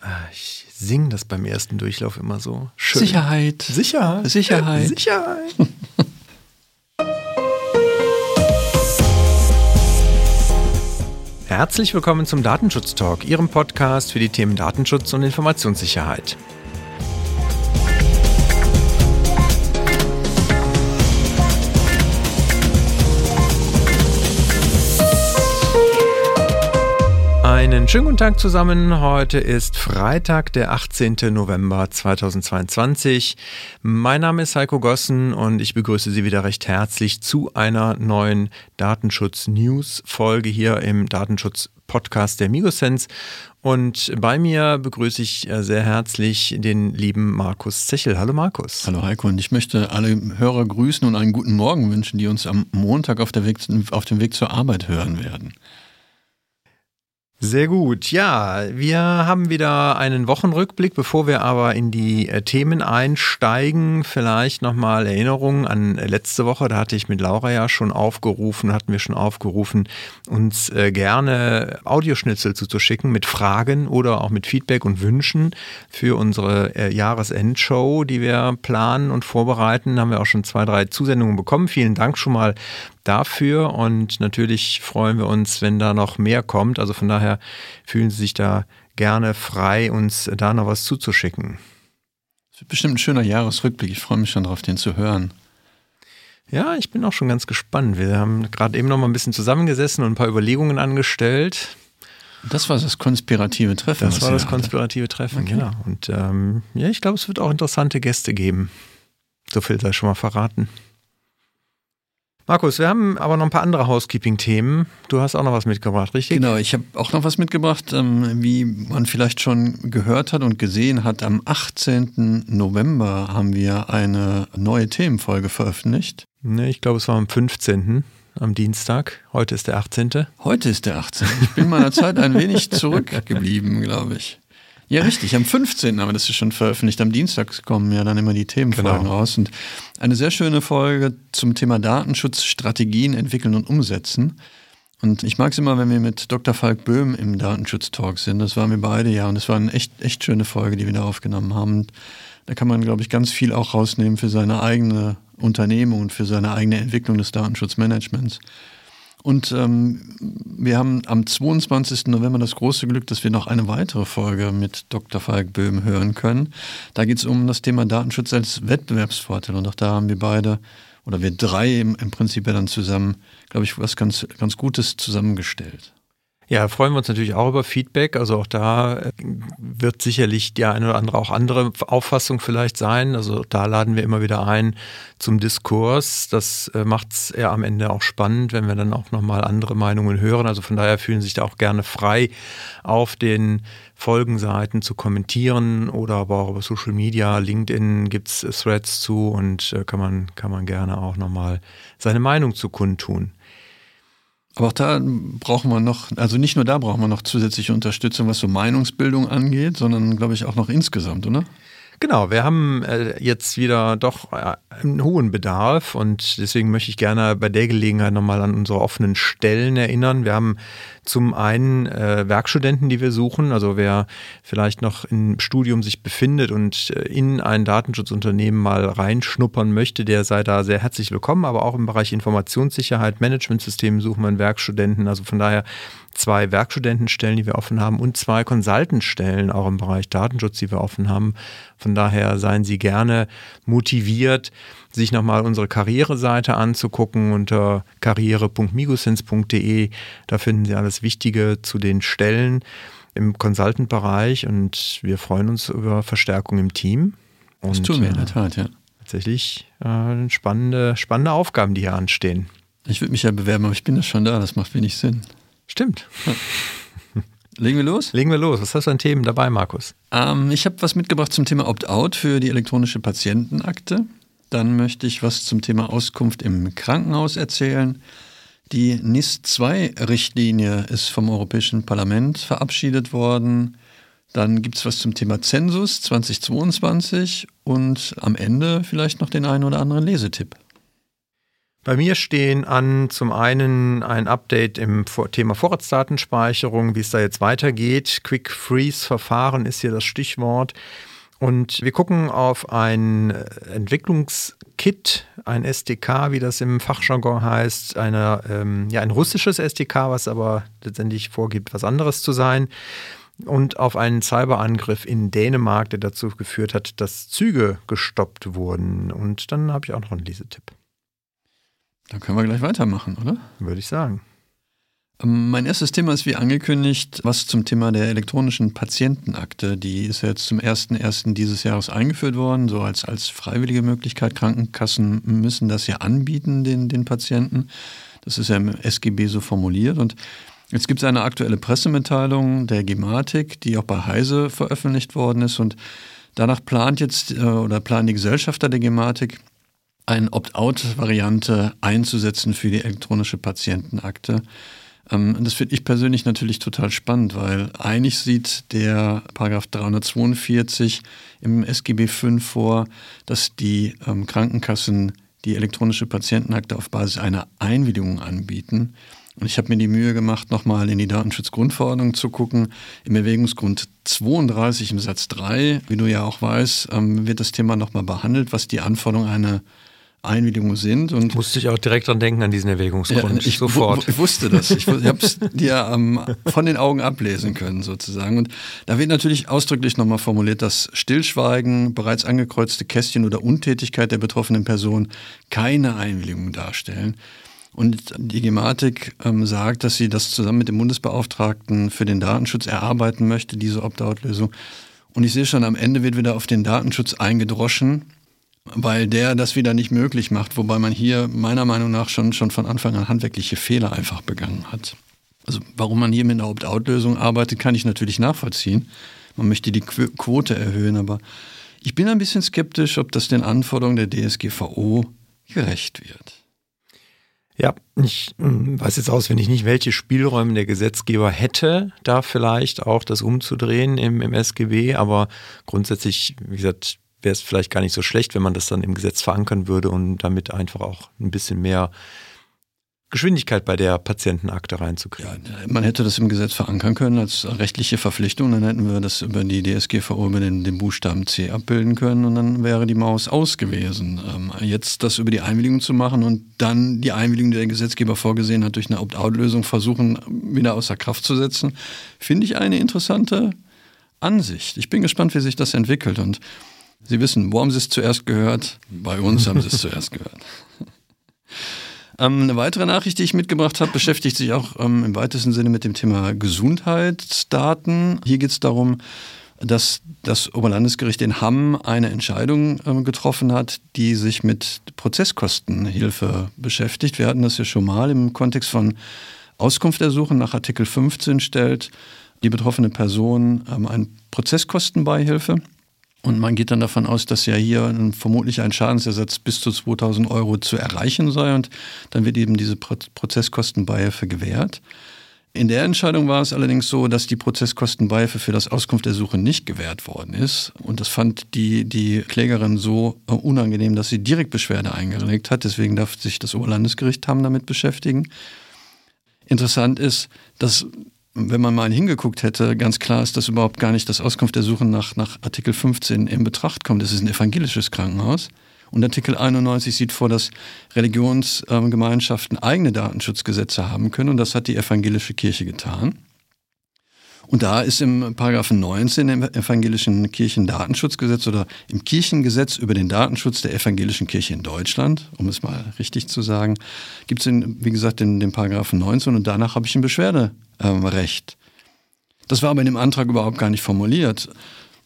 Ah, ich singe das beim ersten Durchlauf immer so. Schön. Sicherheit. Sicherheit. Sicherheit. Sicherheit. Herzlich willkommen zum Datenschutz Talk, Ihrem Podcast für die Themen Datenschutz und Informationssicherheit. Schönen guten Tag zusammen. Heute ist Freitag, der 18. November 2022. Mein Name ist Heiko Gossen und ich begrüße Sie wieder recht herzlich zu einer neuen Datenschutz-News-Folge hier im Datenschutz-Podcast der Migosense. Und bei mir begrüße ich äh, sehr herzlich den lieben Markus Zechel. Hallo Markus. Hallo Heiko und ich möchte alle Hörer grüßen und einen guten Morgen wünschen, die uns am Montag auf, Weg, auf dem Weg zur Arbeit hören werden. Sehr gut. Ja, wir haben wieder einen Wochenrückblick. Bevor wir aber in die äh, Themen einsteigen, vielleicht nochmal Erinnerungen an letzte Woche. Da hatte ich mit Laura ja schon aufgerufen, hatten wir schon aufgerufen, uns äh, gerne Audioschnitzel zuzuschicken mit Fragen oder auch mit Feedback und Wünschen für unsere äh, Jahresendshow, die wir planen und vorbereiten. Da haben wir auch schon zwei, drei Zusendungen bekommen. Vielen Dank schon mal dafür und natürlich freuen wir uns, wenn da noch mehr kommt. Also von daher fühlen Sie sich da gerne frei, uns da noch was zuzuschicken. Das wird bestimmt ein schöner Jahresrückblick. Ich freue mich schon darauf, den zu hören. Ja, ich bin auch schon ganz gespannt. Wir haben gerade eben noch mal ein bisschen zusammengesessen und ein paar Überlegungen angestellt. Das war das konspirative Treffen. Das war das konspirative. Treffen, okay. genau. Und ähm, ja, ich glaube, es wird auch interessante Gäste geben. So viel sei schon mal verraten. Markus, wir haben aber noch ein paar andere Housekeeping-Themen. Du hast auch noch was mitgebracht, richtig? Genau, ich habe auch noch was mitgebracht. Ähm, wie man vielleicht schon gehört hat und gesehen hat, am 18. November haben wir eine neue Themenfolge veröffentlicht. Ne, ich glaube, es war am 15 am Dienstag. Heute ist der 18. Heute ist der 18. Ich bin meiner Zeit ein wenig zurückgeblieben, glaube ich. Ja, richtig. Am 15. aber das ist schon veröffentlicht. Am Dienstag kommen ja dann immer die Themenfolgen genau. raus. Und eine sehr schöne Folge zum Thema Datenschutz, Strategien entwickeln und umsetzen. Und ich mag es immer, wenn wir mit Dr. Falk Böhm im Datenschutz-Talk sind. Das waren wir beide, ja. Und es war eine echt, echt schöne Folge, die wir da aufgenommen haben. Da kann man, glaube ich, ganz viel auch rausnehmen für seine eigene Unternehmung und für seine eigene Entwicklung des Datenschutzmanagements. Und ähm, wir haben am 22. November das große Glück, dass wir noch eine weitere Folge mit Dr. Falk Böhm hören können. Da geht es um das Thema Datenschutz als Wettbewerbsvorteil. Und auch da haben wir beide, oder wir drei im, im Prinzip ja dann zusammen, glaube ich, was ganz, ganz Gutes zusammengestellt. Ja, freuen wir uns natürlich auch über Feedback. Also auch da äh, wird sicherlich die eine oder andere auch andere Auffassung vielleicht sein. Also da laden wir immer wieder ein zum Diskurs. Das äh, macht es ja am Ende auch spannend, wenn wir dann auch nochmal andere Meinungen hören. Also von daher fühlen sich da auch gerne frei, auf den Folgenseiten zu kommentieren oder aber auch über Social Media. LinkedIn gibt's Threads zu und äh, kann man, kann man gerne auch nochmal seine Meinung zu kundtun. Aber auch da brauchen wir noch, also nicht nur da brauchen wir noch zusätzliche Unterstützung, was so Meinungsbildung angeht, sondern glaube ich auch noch insgesamt, oder? Genau, wir haben äh, jetzt wieder doch äh, einen hohen Bedarf und deswegen möchte ich gerne bei der Gelegenheit nochmal an unsere offenen Stellen erinnern. Wir haben zum einen äh, Werkstudenten, die wir suchen, also wer vielleicht noch im Studium sich befindet und äh, in ein Datenschutzunternehmen mal reinschnuppern möchte, der sei da sehr herzlich willkommen, aber auch im Bereich Informationssicherheit, Managementsystem suchen wir einen Werkstudenten, also von daher zwei Werkstudentenstellen, die wir offen haben und zwei Consultantstellen auch im Bereich Datenschutz, die wir offen haben. Von daher seien Sie gerne motiviert, sich nochmal unsere Karriereseite anzugucken unter karriere.migosens.de. Da finden Sie alles Wichtige zu den Stellen im Consultant-Bereich und wir freuen uns über Verstärkung im Team. Und, das tun wir in der Tat, ja. Tatsächlich äh, spannende, spannende Aufgaben, die hier anstehen. Ich würde mich ja bewerben, aber ich bin ja schon da, das macht wenig Sinn. Stimmt. Legen wir los? Legen wir los. Was hast du an Themen dabei, Markus? Ähm, ich habe was mitgebracht zum Thema Opt-out für die elektronische Patientenakte. Dann möchte ich was zum Thema Auskunft im Krankenhaus erzählen. Die NIS-2-Richtlinie ist vom Europäischen Parlament verabschiedet worden. Dann gibt es was zum Thema Zensus 2022 und am Ende vielleicht noch den einen oder anderen Lesetipp. Bei mir stehen an zum einen ein Update im Thema Vorratsdatenspeicherung, wie es da jetzt weitergeht. Quick Freeze Verfahren ist hier das Stichwort. Und wir gucken auf ein Entwicklungskit, ein SDK, wie das im Fachjargon heißt, eine, ähm, ja, ein russisches SDK, was aber letztendlich vorgibt, was anderes zu sein. Und auf einen Cyberangriff in Dänemark, der dazu geführt hat, dass Züge gestoppt wurden. Und dann habe ich auch noch einen Lesetipp. Dann können wir gleich weitermachen, oder? Würde ich sagen. Mein erstes Thema ist wie angekündigt, was zum Thema der elektronischen Patientenakte. Die ist ja jetzt zum 01.01. dieses Jahres eingeführt worden, so als, als freiwillige Möglichkeit. Krankenkassen müssen das ja anbieten, den, den Patienten. Das ist ja im SGB so formuliert. Und jetzt gibt es eine aktuelle Pressemitteilung der Gematik, die auch bei Heise veröffentlicht worden ist. Und danach plant jetzt äh, oder planen die Gesellschafter der Gematik, eine Opt-out-Variante einzusetzen für die elektronische Patientenakte. Ähm, das finde ich persönlich natürlich total spannend, weil eigentlich sieht der Paragraph 342 im SGB V vor, dass die ähm, Krankenkassen die elektronische Patientenakte auf Basis einer Einwilligung anbieten. Und ich habe mir die Mühe gemacht, nochmal in die Datenschutzgrundverordnung zu gucken. Im Erwägungsgrund 32 im Satz 3, wie du ja auch weißt, ähm, wird das Thema nochmal behandelt, was die Anforderung einer Einwilligungen sind. Und Musste ich auch direkt dran denken, an diesen Erwägungsgrund. Ja, ich sofort. Ich wusste das. Ich, ich habe es dir ähm, von den Augen ablesen können, sozusagen. Und da wird natürlich ausdrücklich nochmal formuliert, dass Stillschweigen, bereits angekreuzte Kästchen oder Untätigkeit der betroffenen Person keine Einwilligung darstellen. Und die Gematik ähm, sagt, dass sie das zusammen mit dem Bundesbeauftragten für den Datenschutz erarbeiten möchte, diese Opt-out-Lösung. Und ich sehe schon, am Ende wird wieder auf den Datenschutz eingedroschen weil der das wieder nicht möglich macht, wobei man hier meiner Meinung nach schon, schon von Anfang an handwerkliche Fehler einfach begangen hat. Also warum man hier mit einer Opt-out-Lösung arbeitet, kann ich natürlich nachvollziehen. Man möchte die Quote erhöhen, aber ich bin ein bisschen skeptisch, ob das den Anforderungen der DSGVO gerecht wird. Ja, ich hm, weiß jetzt auswendig nicht, welche Spielräume der Gesetzgeber hätte, da vielleicht auch das umzudrehen im, im SGB, aber grundsätzlich, wie gesagt, wäre es vielleicht gar nicht so schlecht, wenn man das dann im Gesetz verankern würde und damit einfach auch ein bisschen mehr Geschwindigkeit bei der Patientenakte reinzukriegen. Ja, man hätte das im Gesetz verankern können als rechtliche Verpflichtung, dann hätten wir das über die DSGVO über den, den Buchstaben C abbilden können und dann wäre die Maus aus gewesen. Ähm, jetzt das über die Einwilligung zu machen und dann die Einwilligung, die der Gesetzgeber vorgesehen hat, durch eine Opt-out-Lösung versuchen, wieder außer Kraft zu setzen, finde ich eine interessante Ansicht. Ich bin gespannt, wie sich das entwickelt und Sie wissen, wo haben Sie es zuerst gehört? Bei uns haben Sie es zuerst gehört. Ähm, eine weitere Nachricht, die ich mitgebracht habe, beschäftigt sich auch ähm, im weitesten Sinne mit dem Thema Gesundheitsdaten. Hier geht es darum, dass das Oberlandesgericht in Hamm eine Entscheidung ähm, getroffen hat, die sich mit Prozesskostenhilfe beschäftigt. Wir hatten das ja schon mal im Kontext von Auskunft ersuchen nach Artikel 15 stellt die betroffene Person ähm, eine Prozesskostenbeihilfe. Und man geht dann davon aus, dass ja hier vermutlich ein Schadensersatz bis zu 2000 Euro zu erreichen sei und dann wird eben diese Prozesskostenbeihilfe gewährt. In der Entscheidung war es allerdings so, dass die Prozesskostenbeihilfe für das Auskunftsersuchen nicht gewährt worden ist. Und das fand die, die Klägerin so unangenehm, dass sie direkt Beschwerde eingelegt hat. Deswegen darf sich das Oberlandesgericht haben damit beschäftigen. Interessant ist, dass wenn man mal hingeguckt hätte, ganz klar ist, dass überhaupt gar nicht das Auskunft der Suche nach, nach Artikel 15 in Betracht kommt. Das ist ein evangelisches Krankenhaus. Und Artikel 91 sieht vor, dass Religionsgemeinschaften eigene Datenschutzgesetze haben können. Und das hat die evangelische Kirche getan. Und da ist im Paragraphen 19 im evangelischen Kirchendatenschutzgesetz oder im Kirchengesetz über den Datenschutz der evangelischen Kirche in Deutschland, um es mal richtig zu sagen, gibt es, wie gesagt, den, den Paragraphen 19 und danach habe ich ein Beschwerderecht. Das war aber in dem Antrag überhaupt gar nicht formuliert.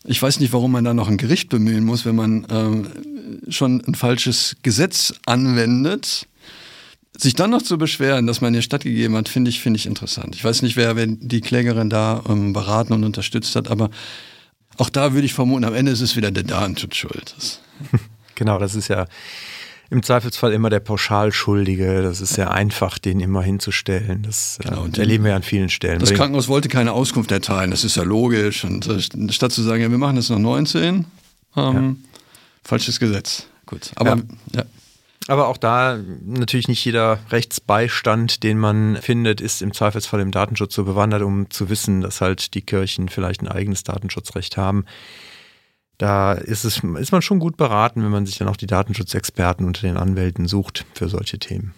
Ich weiß nicht, warum man da noch ein Gericht bemühen muss, wenn man äh, schon ein falsches Gesetz anwendet sich dann noch zu beschweren, dass man ihr stattgegeben hat, finde ich, finde ich interessant. Ich weiß nicht, wer, wer die Klägerin da ähm, beraten und unterstützt hat, aber auch da würde ich vermuten, am Ende ist es wieder der Datenschutz schuld. Genau, das ist ja im Zweifelsfall immer der Pauschalschuldige. Das ist sehr einfach, den immer hinzustellen. Das äh, genau, erleben wir an vielen Stellen. Das Krankenhaus wollte keine Auskunft erteilen, das ist ja logisch. Und äh, statt zu sagen, ja, wir machen das noch 19, ähm, ja. falsches Gesetz. Gut, aber ja. ja. Aber auch da natürlich nicht jeder Rechtsbeistand, den man findet, ist im Zweifelsfall im Datenschutz so bewandert, um zu wissen, dass halt die Kirchen vielleicht ein eigenes Datenschutzrecht haben. Da ist, es, ist man schon gut beraten, wenn man sich dann auch die Datenschutzexperten unter den Anwälten sucht für solche Themen.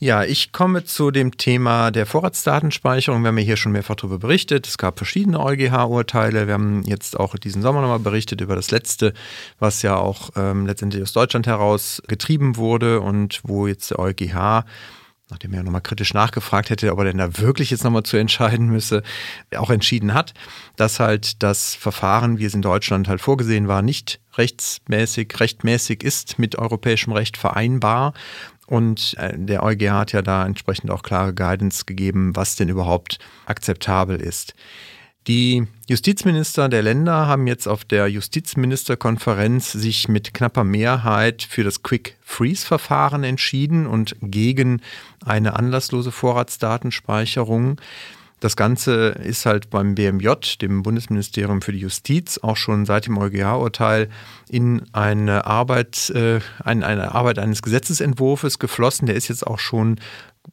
Ja, ich komme zu dem Thema der Vorratsdatenspeicherung. Wir haben ja hier schon mehrfach darüber berichtet. Es gab verschiedene EuGH-Urteile. Wir haben jetzt auch diesen Sommer nochmal berichtet über das letzte, was ja auch ähm, letztendlich aus Deutschland heraus getrieben wurde und wo jetzt der EuGH nachdem er nochmal kritisch nachgefragt hätte, ob er denn da wirklich jetzt nochmal zu entscheiden müsse, auch entschieden hat, dass halt das Verfahren, wie es in Deutschland halt vorgesehen war, nicht rechtsmäßig, rechtmäßig ist mit europäischem Recht vereinbar und äh, der EuGH hat ja da entsprechend auch klare Guidance gegeben, was denn überhaupt akzeptabel ist. Die Justizminister der Länder haben jetzt auf der Justizministerkonferenz sich mit knapper Mehrheit für das Quick Freeze Verfahren entschieden und gegen eine anlasslose Vorratsdatenspeicherung. Das Ganze ist halt beim BMJ, dem Bundesministerium für die Justiz, auch schon seit dem EuGH-Urteil in eine Arbeit, äh, eine, eine Arbeit eines Gesetzesentwurfs geflossen. Der ist jetzt auch schon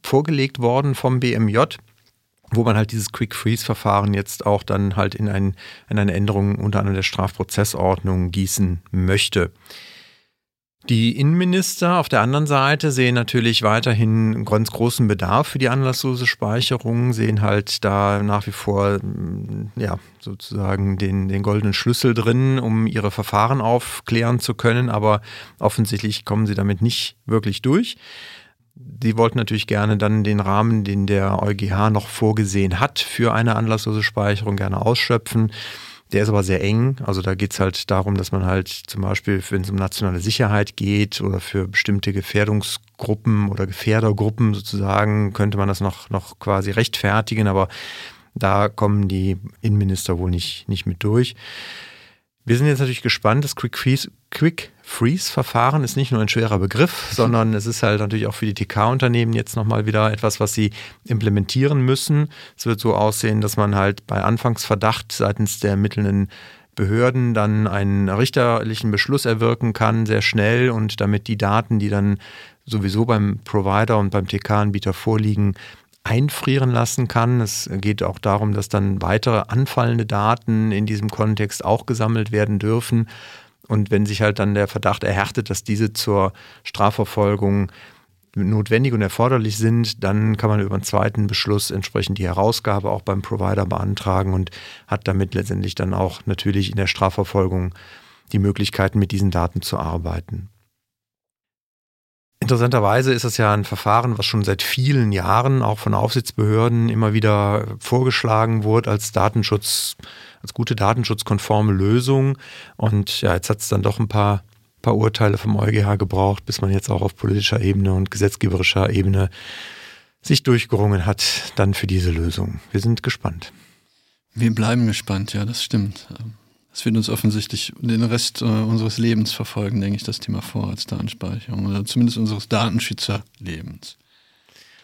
vorgelegt worden vom BMJ wo man halt dieses Quick Freeze Verfahren jetzt auch dann halt in, ein, in eine Änderung unter anderem der Strafprozessordnung gießen möchte. Die Innenminister auf der anderen Seite sehen natürlich weiterhin ganz großen Bedarf für die anlasslose Speicherung, sehen halt da nach wie vor mm, ja, sozusagen den, den goldenen Schlüssel drin, um ihre Verfahren aufklären zu können, aber offensichtlich kommen sie damit nicht wirklich durch. Sie wollten natürlich gerne dann den Rahmen, den der EuGH noch vorgesehen hat für eine anlasslose Speicherung, gerne ausschöpfen. Der ist aber sehr eng. Also da geht es halt darum, dass man halt zum Beispiel, wenn es um nationale Sicherheit geht oder für bestimmte Gefährdungsgruppen oder Gefährdergruppen sozusagen, könnte man das noch, noch quasi rechtfertigen. Aber da kommen die Innenminister wohl nicht, nicht mit durch. Wir sind jetzt natürlich gespannt. Das Quick Freeze, Quick Freeze Verfahren ist nicht nur ein schwerer Begriff, sondern es ist halt natürlich auch für die TK-Unternehmen jetzt nochmal wieder etwas, was sie implementieren müssen. Es wird so aussehen, dass man halt bei Anfangsverdacht seitens der ermittelnden Behörden dann einen richterlichen Beschluss erwirken kann, sehr schnell und damit die Daten, die dann sowieso beim Provider und beim TK-Anbieter vorliegen, einfrieren lassen kann. Es geht auch darum, dass dann weitere anfallende Daten in diesem Kontext auch gesammelt werden dürfen. Und wenn sich halt dann der Verdacht erhärtet, dass diese zur Strafverfolgung notwendig und erforderlich sind, dann kann man über einen zweiten Beschluss entsprechend die Herausgabe auch beim Provider beantragen und hat damit letztendlich dann auch natürlich in der Strafverfolgung die Möglichkeiten, mit diesen Daten zu arbeiten. Interessanterweise ist das ja ein Verfahren, was schon seit vielen Jahren auch von Aufsichtsbehörden immer wieder vorgeschlagen wurde als Datenschutz, als gute datenschutzkonforme Lösung. Und ja, jetzt hat es dann doch ein paar, paar Urteile vom EuGH gebraucht, bis man jetzt auch auf politischer Ebene und gesetzgeberischer Ebene sich durchgerungen hat, dann für diese Lösung. Wir sind gespannt. Wir bleiben gespannt, ja, das stimmt. Es wird uns offensichtlich den Rest äh, unseres Lebens verfolgen, denke ich, das Thema Vorratsdatenspeicherung oder zumindest unseres Datenschützerlebens.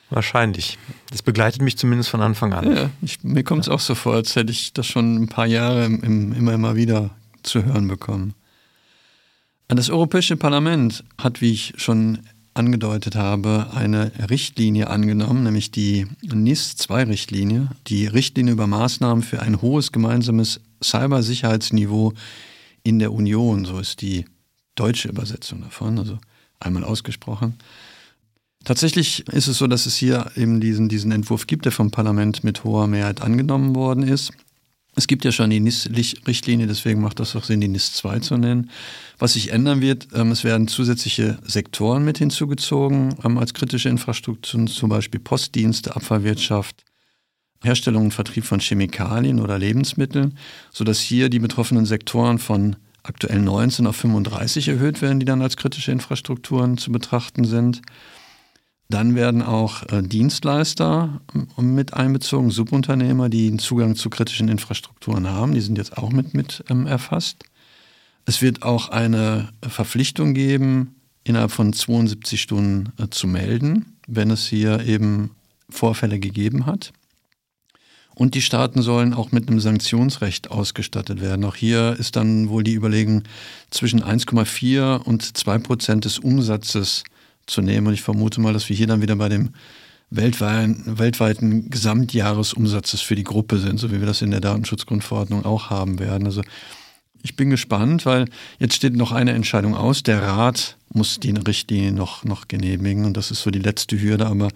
Wahrscheinlich. Das begleitet mich zumindest von Anfang an. Ja, ich, mir kommt es auch so vor, als hätte ich das schon ein paar Jahre im, im, immer, immer wieder zu hören bekommen. Das Europäische Parlament hat, wie ich schon angedeutet habe, eine Richtlinie angenommen, nämlich die NIS-2-Richtlinie, die Richtlinie über Maßnahmen für ein hohes gemeinsames Cybersicherheitsniveau in der Union, so ist die deutsche Übersetzung davon, also einmal ausgesprochen. Tatsächlich ist es so, dass es hier eben diesen, diesen Entwurf gibt, der vom Parlament mit hoher Mehrheit angenommen worden ist. Es gibt ja schon die NIS-Richtlinie, deswegen macht das auch Sinn, die NIS 2 zu nennen. Was sich ändern wird, ähm, es werden zusätzliche Sektoren mit hinzugezogen ähm, als kritische Infrastrukturen, zum Beispiel Postdienste, Abfallwirtschaft, Herstellung und Vertrieb von Chemikalien oder Lebensmitteln, sodass hier die betroffenen Sektoren von aktuell 19 auf 35 erhöht werden, die dann als kritische Infrastrukturen zu betrachten sind. Dann werden auch äh, Dienstleister ähm, mit einbezogen, Subunternehmer, die einen Zugang zu kritischen Infrastrukturen haben. Die sind jetzt auch mit, mit ähm, erfasst. Es wird auch eine Verpflichtung geben, innerhalb von 72 Stunden äh, zu melden, wenn es hier eben Vorfälle gegeben hat. Und die Staaten sollen auch mit einem Sanktionsrecht ausgestattet werden. Auch hier ist dann wohl die Überlegung, zwischen 1,4 und 2 Prozent des Umsatzes zu nehmen. Und ich vermute mal, dass wir hier dann wieder bei dem weltweiten, weltweiten Gesamtjahresumsatzes für die Gruppe sind, so wie wir das in der Datenschutzgrundverordnung auch haben werden. Also ich bin gespannt, weil jetzt steht noch eine Entscheidung aus. Der Rat muss die Richtlinie noch, noch genehmigen und das ist so die letzte Hürde. Aber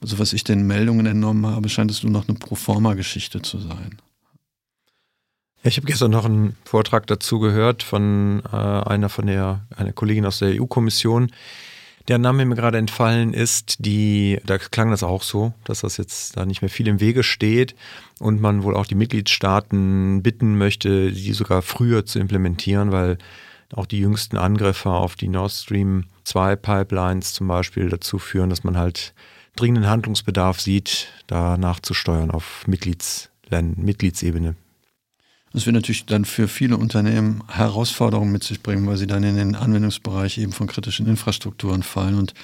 so was ich den Meldungen entnommen habe, scheint es nur noch eine Proforma-Geschichte zu sein. Ich habe gestern noch einen Vortrag dazu gehört von äh, einer von der einer Kollegin aus der EU-Kommission, der Name mir gerade entfallen ist, die, da klang das auch so, dass das jetzt da nicht mehr viel im Wege steht und man wohl auch die Mitgliedstaaten bitten möchte, die sogar früher zu implementieren, weil auch die jüngsten Angriffe auf die Nord Stream 2 Pipelines zum Beispiel dazu führen, dass man halt dringenden Handlungsbedarf sieht, da nachzusteuern auf Mitgliedsländern, Mitgliedsebene. Das wird natürlich dann für viele Unternehmen Herausforderungen mit sich bringen, weil sie dann in den Anwendungsbereich eben von kritischen Infrastrukturen fallen und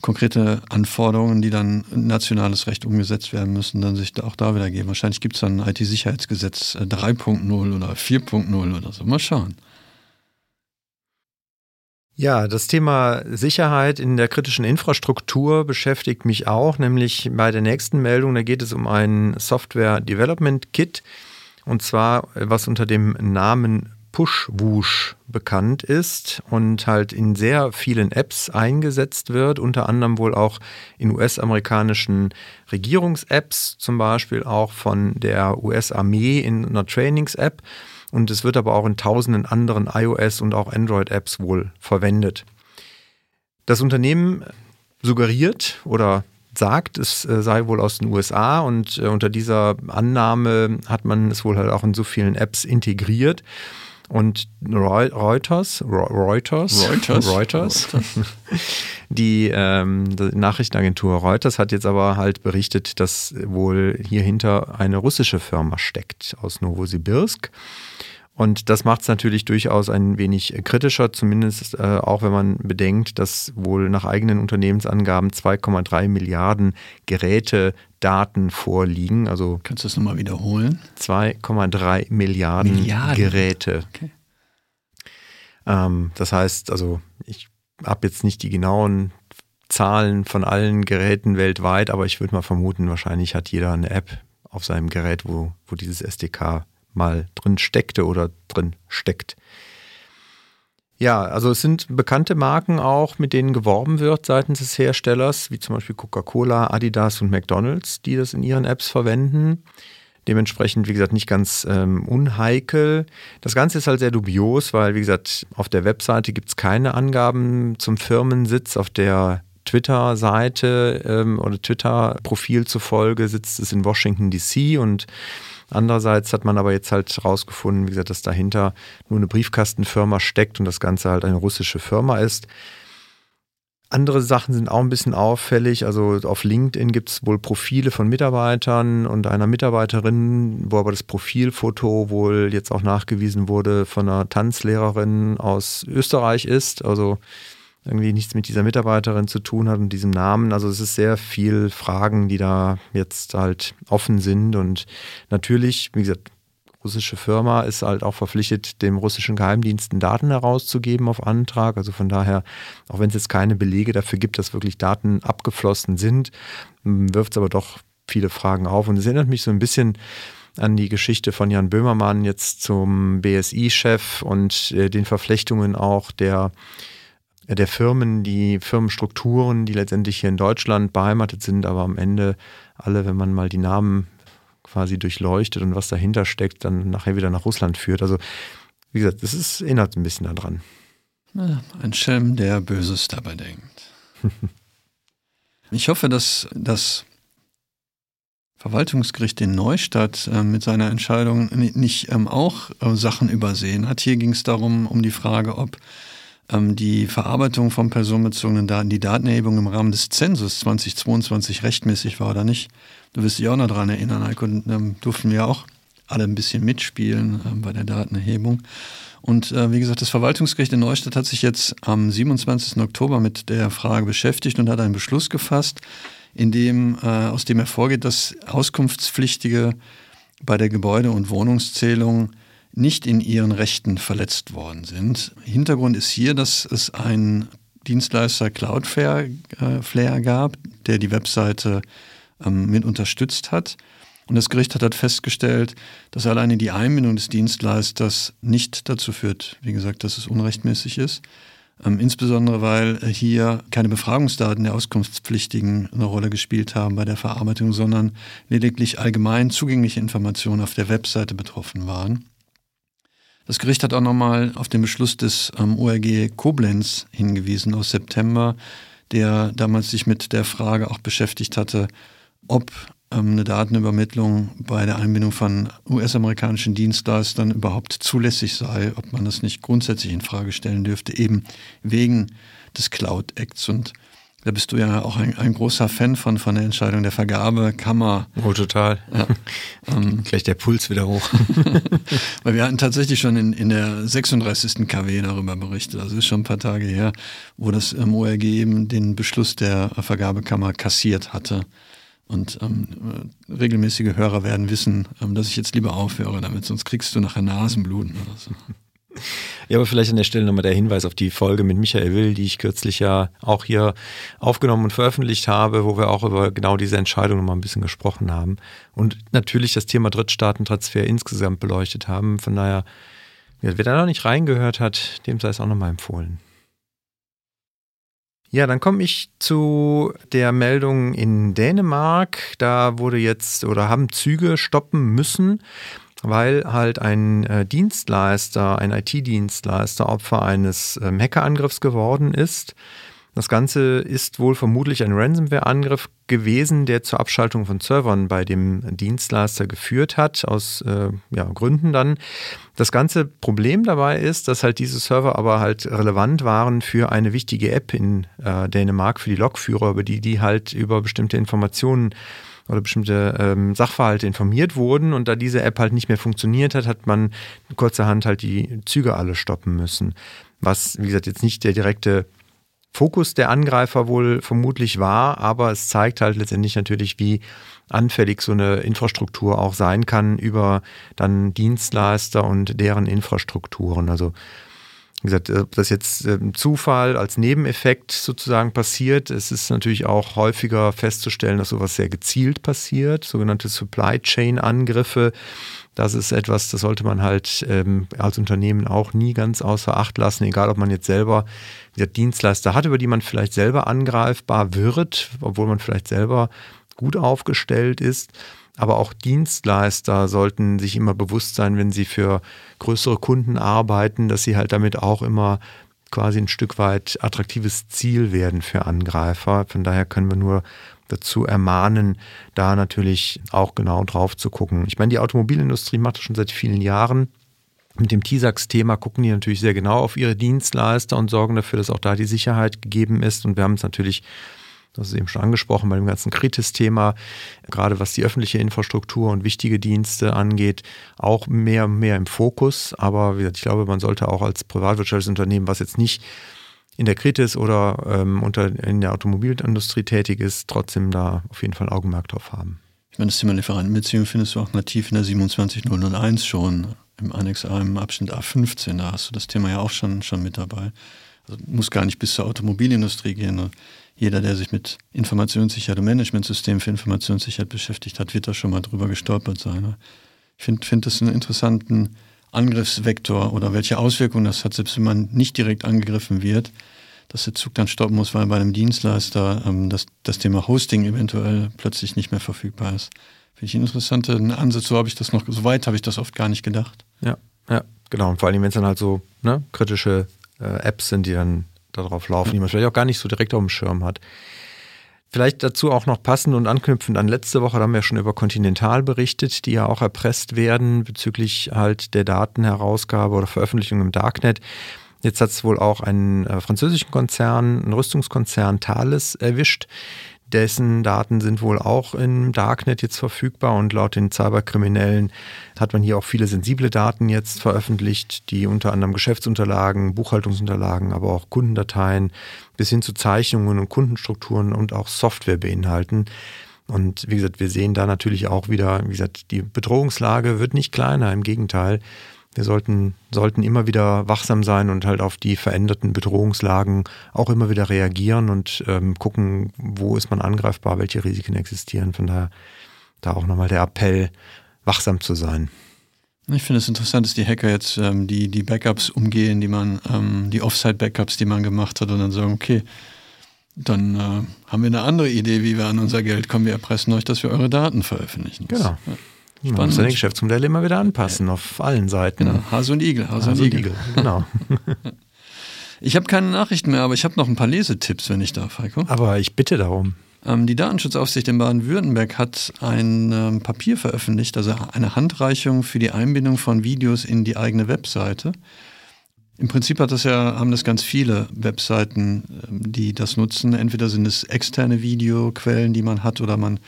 konkrete Anforderungen, die dann nationales Recht umgesetzt werden müssen, dann sich auch da wieder geben. Wahrscheinlich gibt es dann ein IT-Sicherheitsgesetz 3.0 oder 4.0 oder so. Mal schauen. Ja, das Thema Sicherheit in der kritischen Infrastruktur beschäftigt mich auch, nämlich bei der nächsten Meldung, da geht es um ein Software Development Kit. Und zwar, was unter dem Namen Pushwoosh bekannt ist und halt in sehr vielen Apps eingesetzt wird, unter anderem wohl auch in US-amerikanischen Regierungs-Apps, zum Beispiel auch von der US-Armee in einer Trainings-App. Und es wird aber auch in tausenden anderen iOS- und auch Android-Apps wohl verwendet. Das Unternehmen suggeriert oder sagt, es äh, sei wohl aus den USA und äh, unter dieser Annahme hat man es wohl halt auch in so vielen Apps integriert. Und Reuters, Reuters, Reuters, Reuters, die, ähm, die Nachrichtenagentur Reuters hat jetzt aber halt berichtet, dass wohl hier hinter eine russische Firma steckt aus Novosibirsk. Und das macht es natürlich durchaus ein wenig kritischer, zumindest äh, auch wenn man bedenkt, dass wohl nach eigenen Unternehmensangaben 2,3 Milliarden Geräte Daten vorliegen. Also Kannst du das nochmal wiederholen? 2,3 Milliarden, Milliarden, Geräte. Okay. Ähm, das heißt, also ich habe jetzt nicht die genauen Zahlen von allen Geräten weltweit, aber ich würde mal vermuten, wahrscheinlich hat jeder eine App auf seinem Gerät, wo, wo dieses SDK mal drin steckte oder drin steckt. Ja, also es sind bekannte Marken auch, mit denen geworben wird seitens des Herstellers, wie zum Beispiel Coca-Cola, Adidas und McDonald's, die das in ihren Apps verwenden. Dementsprechend, wie gesagt, nicht ganz ähm, unheikel. Das Ganze ist halt sehr dubios, weil, wie gesagt, auf der Webseite gibt es keine Angaben zum Firmensitz. Auf der Twitter-Seite ähm, oder Twitter-Profil zufolge sitzt es in Washington DC und Andererseits hat man aber jetzt halt rausgefunden, wie gesagt, dass dahinter nur eine Briefkastenfirma steckt und das Ganze halt eine russische Firma ist. Andere Sachen sind auch ein bisschen auffällig. Also auf LinkedIn gibt es wohl Profile von Mitarbeitern und einer Mitarbeiterin, wo aber das Profilfoto wohl jetzt auch nachgewiesen wurde von einer Tanzlehrerin aus Österreich ist. Also irgendwie nichts mit dieser Mitarbeiterin zu tun hat und diesem Namen. Also es ist sehr viel Fragen, die da jetzt halt offen sind. Und natürlich, wie gesagt, russische Firma ist halt auch verpflichtet, dem russischen Geheimdiensten Daten herauszugeben auf Antrag. Also von daher, auch wenn es jetzt keine Belege dafür gibt, dass wirklich Daten abgeflossen sind, wirft es aber doch viele Fragen auf. Und es erinnert mich so ein bisschen an die Geschichte von Jan Böhmermann jetzt zum BSI-Chef und äh, den Verflechtungen auch der der Firmen, die Firmenstrukturen, die letztendlich hier in Deutschland beheimatet sind, aber am Ende alle, wenn man mal die Namen quasi durchleuchtet und was dahinter steckt, dann nachher wieder nach Russland führt. Also wie gesagt, das ist, erinnert ein bisschen daran. Ein Schelm, der Böses dabei denkt. ich hoffe, dass das Verwaltungsgericht in Neustadt äh, mit seiner Entscheidung nicht ähm, auch äh, Sachen übersehen hat. Hier ging es darum, um die Frage, ob die Verarbeitung von personenbezogenen Daten, die Datenerhebung im Rahmen des Zensus 2022 rechtmäßig war oder nicht. Du wirst dich auch noch daran erinnern, Heiko, ähm, durften wir auch alle ein bisschen mitspielen ähm, bei der Datenerhebung. Und äh, wie gesagt, das Verwaltungsgericht in Neustadt hat sich jetzt am 27. Oktober mit der Frage beschäftigt und hat einen Beschluss gefasst, in dem, äh, aus dem hervorgeht, dass Auskunftspflichtige bei der Gebäude- und Wohnungszählung nicht in ihren Rechten verletzt worden sind. Hintergrund ist hier, dass es einen Dienstleister Cloudflare äh, gab, der die Webseite ähm, mit unterstützt hat. Und das Gericht hat halt festgestellt, dass alleine die Einbindung des Dienstleisters nicht dazu führt, wie gesagt, dass es unrechtmäßig ist. Ähm, insbesondere weil hier keine Befragungsdaten der Auskunftspflichtigen eine Rolle gespielt haben bei der Verarbeitung, sondern lediglich allgemein zugängliche Informationen auf der Webseite betroffen waren. Das Gericht hat auch nochmal auf den Beschluss des ähm, ORG Koblenz hingewiesen aus September, der damals sich mit der Frage auch beschäftigt hatte, ob ähm, eine Datenübermittlung bei der Einbindung von US-amerikanischen Dienstleistern überhaupt zulässig sei, ob man das nicht grundsätzlich in Frage stellen dürfte, eben wegen des Cloud Acts. Und da bist du ja auch ein, ein großer Fan von, von der Entscheidung der Vergabekammer. Oh, total. Ja. ähm, Gleich der Puls wieder hoch. Weil wir hatten tatsächlich schon in, in der 36. KW darüber berichtet, also ist schon ein paar Tage her, wo das ähm, ORG eben den Beschluss der Vergabekammer kassiert hatte. Und ähm, regelmäßige Hörer werden wissen, ähm, dass ich jetzt lieber aufhöre damit, sonst kriegst du nachher Nasenbluten oder so. Ja, aber vielleicht an der Stelle nochmal der Hinweis auf die Folge mit Michael Will, die ich kürzlich ja auch hier aufgenommen und veröffentlicht habe, wo wir auch über genau diese Entscheidung nochmal ein bisschen gesprochen haben und natürlich das Thema Drittstaatentransfer insgesamt beleuchtet haben. Von daher, wer da noch nicht reingehört hat, dem sei es auch nochmal empfohlen. Ja, dann komme ich zu der Meldung in Dänemark. Da wurde jetzt oder haben Züge stoppen müssen, weil halt ein äh, Dienstleister, ein IT-Dienstleister Opfer eines ähm, Hackerangriffs geworden ist. Das Ganze ist wohl vermutlich ein Ransomware-Angriff gewesen, der zur Abschaltung von Servern bei dem Dienstleister geführt hat, aus äh, ja, Gründen dann. Das ganze Problem dabei ist, dass halt diese Server aber halt relevant waren für eine wichtige App in äh, Dänemark, für die Lokführer, über die die halt über bestimmte Informationen oder bestimmte ähm, Sachverhalte informiert wurden und da diese App halt nicht mehr funktioniert hat, hat man kurzerhand halt die Züge alle stoppen müssen. Was, wie gesagt, jetzt nicht der direkte Fokus der Angreifer wohl vermutlich war, aber es zeigt halt letztendlich natürlich, wie anfällig so eine Infrastruktur auch sein kann über dann Dienstleister und deren Infrastrukturen. Also wie gesagt, ob das jetzt im Zufall als Nebeneffekt sozusagen passiert, es ist natürlich auch häufiger festzustellen, dass sowas sehr gezielt passiert, sogenannte Supply Chain Angriffe das ist etwas, das sollte man halt ähm, als Unternehmen auch nie ganz außer Acht lassen, egal ob man jetzt selber Dienstleister hat, über die man vielleicht selber angreifbar wird, obwohl man vielleicht selber gut aufgestellt ist. Aber auch Dienstleister sollten sich immer bewusst sein, wenn sie für größere Kunden arbeiten, dass sie halt damit auch immer quasi ein Stück weit attraktives Ziel werden für Angreifer. Von daher können wir nur dazu ermahnen, da natürlich auch genau drauf zu gucken. Ich meine, die Automobilindustrie macht das schon seit vielen Jahren. Mit dem TISAX-Thema gucken die natürlich sehr genau auf ihre Dienstleister und sorgen dafür, dass auch da die Sicherheit gegeben ist. Und wir haben es natürlich, das ist eben schon angesprochen, bei dem ganzen Kritis-Thema, gerade was die öffentliche Infrastruktur und wichtige Dienste angeht, auch mehr und mehr im Fokus. Aber wie gesagt, ich glaube, man sollte auch als privatwirtschaftliches Unternehmen, was jetzt nicht in der Kritis oder ähm, unter, in der Automobilindustrie tätig ist, trotzdem da auf jeden Fall Augenmerk drauf haben. Ich meine, das Thema Lieferantenbeziehung findest du auch nativ in der 27001 schon, im Annex A, im Abschnitt A15, da hast du das Thema ja auch schon, schon mit dabei. Also muss gar nicht bis zur Automobilindustrie gehen. Jeder, der sich mit Informationssicherheit und Managementsystemen für Informationssicherheit beschäftigt hat, wird da schon mal drüber gestolpert sein. Ich finde find das einen interessanten Angriffsvektor oder welche Auswirkungen das hat, selbst wenn man nicht direkt angegriffen wird, dass der Zug dann stoppen muss, weil bei einem Dienstleister ähm, das, das Thema Hosting eventuell plötzlich nicht mehr verfügbar ist. Finde ich einen interessanten Ansatz. So habe ich das noch, so weit habe ich das oft gar nicht gedacht. Ja, ja, genau. Und vor allem, wenn es dann halt so ne, kritische äh, Apps sind, die dann darauf laufen, die man vielleicht auch gar nicht so direkt auf dem Schirm hat. Vielleicht dazu auch noch passend und anknüpfend an letzte Woche, da haben wir schon über Continental berichtet, die ja auch erpresst werden bezüglich halt der Datenherausgabe oder Veröffentlichung im Darknet. Jetzt hat es wohl auch einen äh, französischen Konzern, einen Rüstungskonzern Thales erwischt, dessen Daten sind wohl auch im Darknet jetzt verfügbar und laut den Cyberkriminellen hat man hier auch viele sensible Daten jetzt veröffentlicht, die unter anderem Geschäftsunterlagen, Buchhaltungsunterlagen, aber auch Kundendateien bis hin zu Zeichnungen und Kundenstrukturen und auch Software beinhalten. Und wie gesagt, wir sehen da natürlich auch wieder, wie gesagt, die Bedrohungslage wird nicht kleiner, im Gegenteil. Wir sollten, sollten immer wieder wachsam sein und halt auf die veränderten Bedrohungslagen auch immer wieder reagieren und ähm, gucken, wo ist man angreifbar, welche Risiken existieren. Von daher da auch nochmal der Appell, wachsam zu sein. Ich finde es interessant, dass die Hacker jetzt ähm, die, die Backups umgehen, die man, ähm, die Offsite-Backups, die man gemacht hat und dann sagen, okay, dann äh, haben wir eine andere Idee, wie wir an unser Geld kommen. Wir erpressen euch, dass wir eure Daten veröffentlichen. Genau. Ja. Man muss seine Geschäftsmodelle immer wieder anpassen, ja. auf allen Seiten. Genau, Hase und Igel. Hase, Hase und, Igel. Igel. genau. ich habe keine Nachrichten mehr, aber ich habe noch ein paar Lesetipps, wenn ich darf, Heiko. Aber ich bitte darum. Ähm, die Datenschutzaufsicht in Baden-Württemberg hat ein ähm, Papier veröffentlicht, also eine Handreichung für die Einbindung von Videos in die eigene Webseite. Im Prinzip das ja, haben das ganz viele Webseiten, ähm, die das nutzen. Entweder sind es externe Videoquellen, die man hat, oder man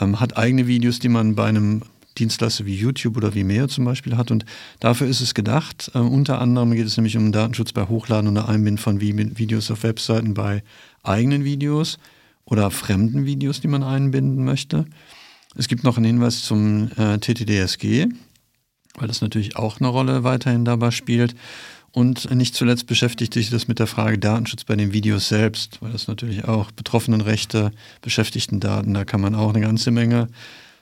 ähm, hat eigene Videos, die man bei einem Dienstleister wie YouTube oder Vimeo zum Beispiel hat. Und dafür ist es gedacht. Äh, unter anderem geht es nämlich um Datenschutz bei Hochladen und Einbinden von Videos auf Webseiten bei eigenen Videos oder fremden Videos, die man einbinden möchte. Es gibt noch einen Hinweis zum äh, TTDSG, weil das natürlich auch eine Rolle weiterhin dabei spielt. Und nicht zuletzt beschäftigt sich das mit der Frage Datenschutz bei den Videos selbst, weil das natürlich auch Betroffenenrechte, Beschäftigtendaten, da kann man auch eine ganze Menge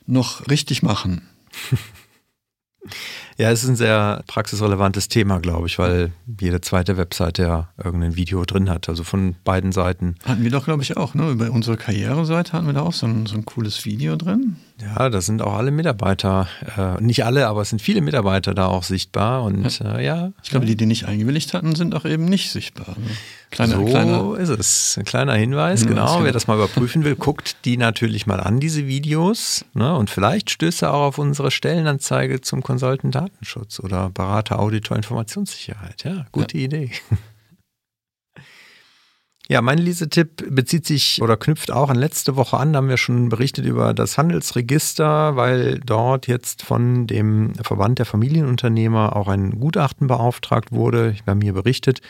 noch richtig machen? Ja, es ist ein sehr praxisrelevantes Thema, glaube ich, weil jede zweite Webseite ja irgendein Video drin hat, also von beiden Seiten. Hatten wir doch, glaube ich, auch, ne? Bei unserer Karriereseite hatten wir da auch so ein, so ein cooles Video drin. Ja, da sind auch alle Mitarbeiter, äh, nicht alle, aber es sind viele Mitarbeiter da auch sichtbar und ja. Äh, ja ich glaube, die, die nicht eingewilligt hatten, sind auch eben nicht sichtbar. Ne? Kleiner, so kleiner, ist es. Ein kleiner Hinweis, Hinweis genau. Wer genau. das mal überprüfen will, guckt die natürlich mal an, diese Videos. Ne? Und vielleicht stößt er auch auf unsere Stellenanzeige zum Consultant Datenschutz oder Berater Auditor Informationssicherheit. Ja, gute ja. Idee. Ja, mein Lesetipp bezieht sich oder knüpft auch an letzte Woche an. Da haben wir schon berichtet über das Handelsregister, weil dort jetzt von dem Verband der Familienunternehmer auch ein Gutachten beauftragt wurde. Wir haben hier berichtet,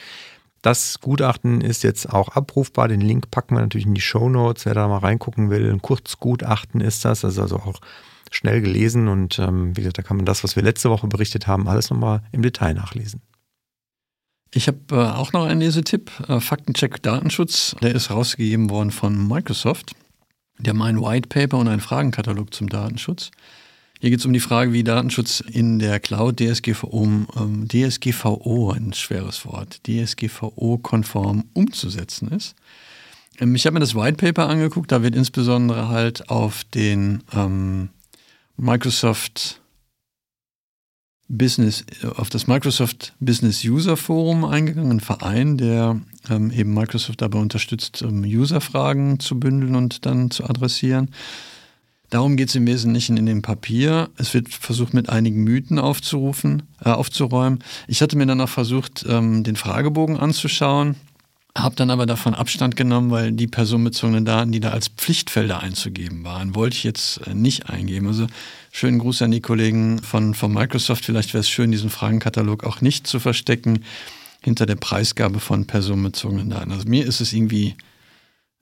das Gutachten ist jetzt auch abrufbar. Den Link packen wir natürlich in die Show Notes, wer da mal reingucken will. Ein Kurzgutachten ist das, also auch schnell gelesen und ähm, wie gesagt, da kann man das, was wir letzte Woche berichtet haben, alles nochmal im Detail nachlesen. Ich habe äh, auch noch einen Lesetipp. Äh, Faktencheck Datenschutz. Der ist rausgegeben worden von Microsoft. Der hat ein White Paper und einen Fragenkatalog zum Datenschutz. Hier geht es um die Frage, wie Datenschutz in der Cloud DSGVO, ähm, DSGVO, ein schweres Wort, DSGVO-konform umzusetzen ist. Ähm, ich habe mir das White Paper angeguckt, da wird insbesondere halt auf den ähm, Microsoft Business, auf das Microsoft Business User Forum eingegangen, ein Verein, der ähm, eben Microsoft dabei unterstützt, um User-Fragen zu bündeln und dann zu adressieren. Darum geht es im Wesentlichen in dem Papier. Es wird versucht, mit einigen Mythen aufzurufen, äh, aufzuräumen. Ich hatte mir dann auch versucht, ähm, den Fragebogen anzuschauen, habe dann aber davon Abstand genommen, weil die personenbezogenen Daten, die da als Pflichtfelder einzugeben waren, wollte ich jetzt äh, nicht eingeben. Also schönen Gruß an die Kollegen von, von Microsoft. Vielleicht wäre es schön, diesen Fragenkatalog auch nicht zu verstecken hinter der Preisgabe von personenbezogenen Daten. Also mir ist es irgendwie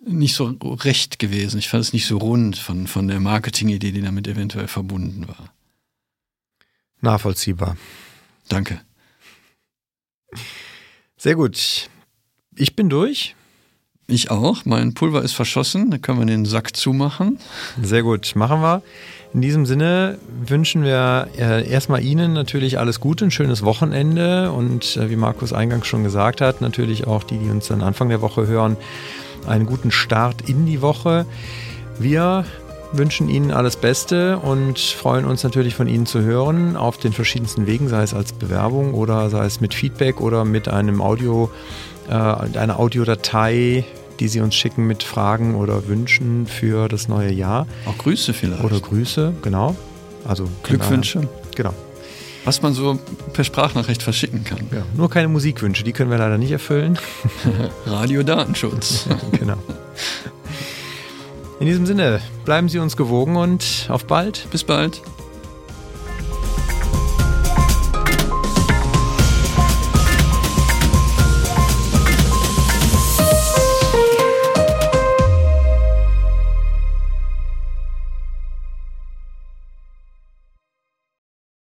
nicht so recht gewesen. Ich fand es nicht so rund von, von der Marketingidee, die damit eventuell verbunden war. Nachvollziehbar. Danke. Sehr gut. Ich bin durch. Ich auch. Mein Pulver ist verschossen. Da können wir den Sack zumachen. Sehr gut. Machen wir. In diesem Sinne wünschen wir äh, erstmal Ihnen natürlich alles Gute, ein schönes Wochenende und äh, wie Markus eingangs schon gesagt hat, natürlich auch die, die uns dann Anfang der Woche hören, einen guten Start in die Woche. Wir wünschen Ihnen alles Beste und freuen uns natürlich von Ihnen zu hören auf den verschiedensten Wegen, sei es als Bewerbung oder sei es mit Feedback oder mit einem Audio, äh, einer Audiodatei, die Sie uns schicken mit Fragen oder Wünschen für das neue Jahr. Auch Grüße vielleicht. Oder Grüße, genau. Also Glückwünsche. Genau. Was man so per Sprachnachricht verschicken kann. Ja, nur keine Musikwünsche, die können wir leider nicht erfüllen. Radiodatenschutz. genau. In diesem Sinne, bleiben Sie uns gewogen und auf bald. Bis bald.